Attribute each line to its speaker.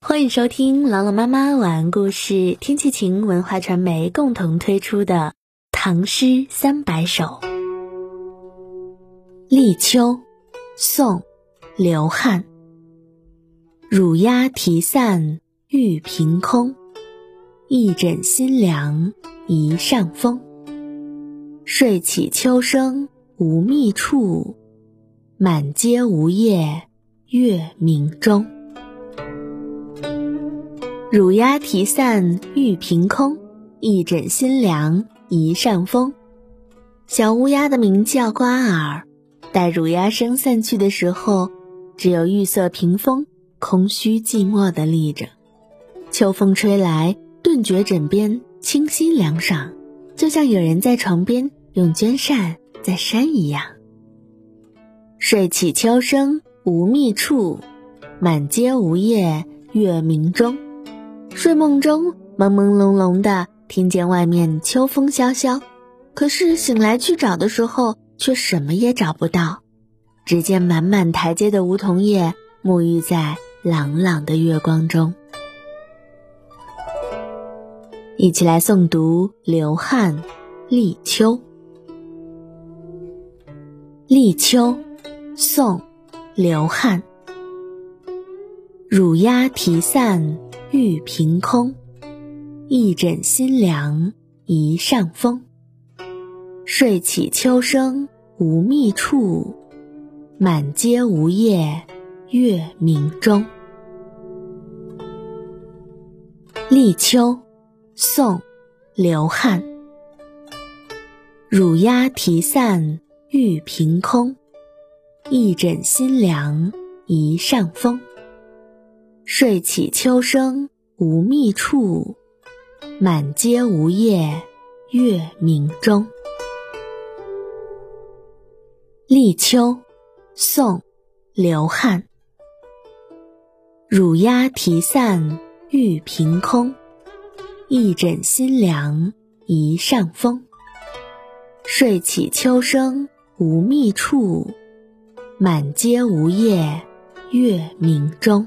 Speaker 1: 欢迎收听朗朗妈妈晚安故事，天气晴文化传媒共同推出的《唐诗三百首》。立秋，宋，刘翰。乳鸦啼散玉屏空，一枕新凉一上风。睡起秋声无觅处，满阶梧叶月明中。乳鸦啼散玉屏空，一枕新凉一扇风。小乌鸦的鸣叫瓜耳，待乳鸦声散去的时候，只有玉色屏风空虚寂寞的立着。秋风吹来，顿觉枕边清新凉爽，就像有人在床边用绢扇在扇一样。睡起秋声无觅处，满阶梧叶月明中。睡梦中朦朦胧胧的听见外面秋风萧萧，可是醒来去找的时候，却什么也找不到。只见满满台阶的梧桐叶沐浴在朗朗的月光中。一起来诵读刘翰《立秋》。《立秋》，宋·刘翰。乳鸦啼散。玉屏空，一枕新凉一上风。睡起秋声无觅处，满阶梧叶月明中。立秋，宋，刘翰。乳鸦啼散玉屏空，一枕新凉一上风。睡起秋声无觅处，满阶梧叶月明中。立秋，宋，刘翰。乳鸦啼散玉屏空，一枕新凉一扇风。睡起秋声无觅处，满阶梧叶月明中。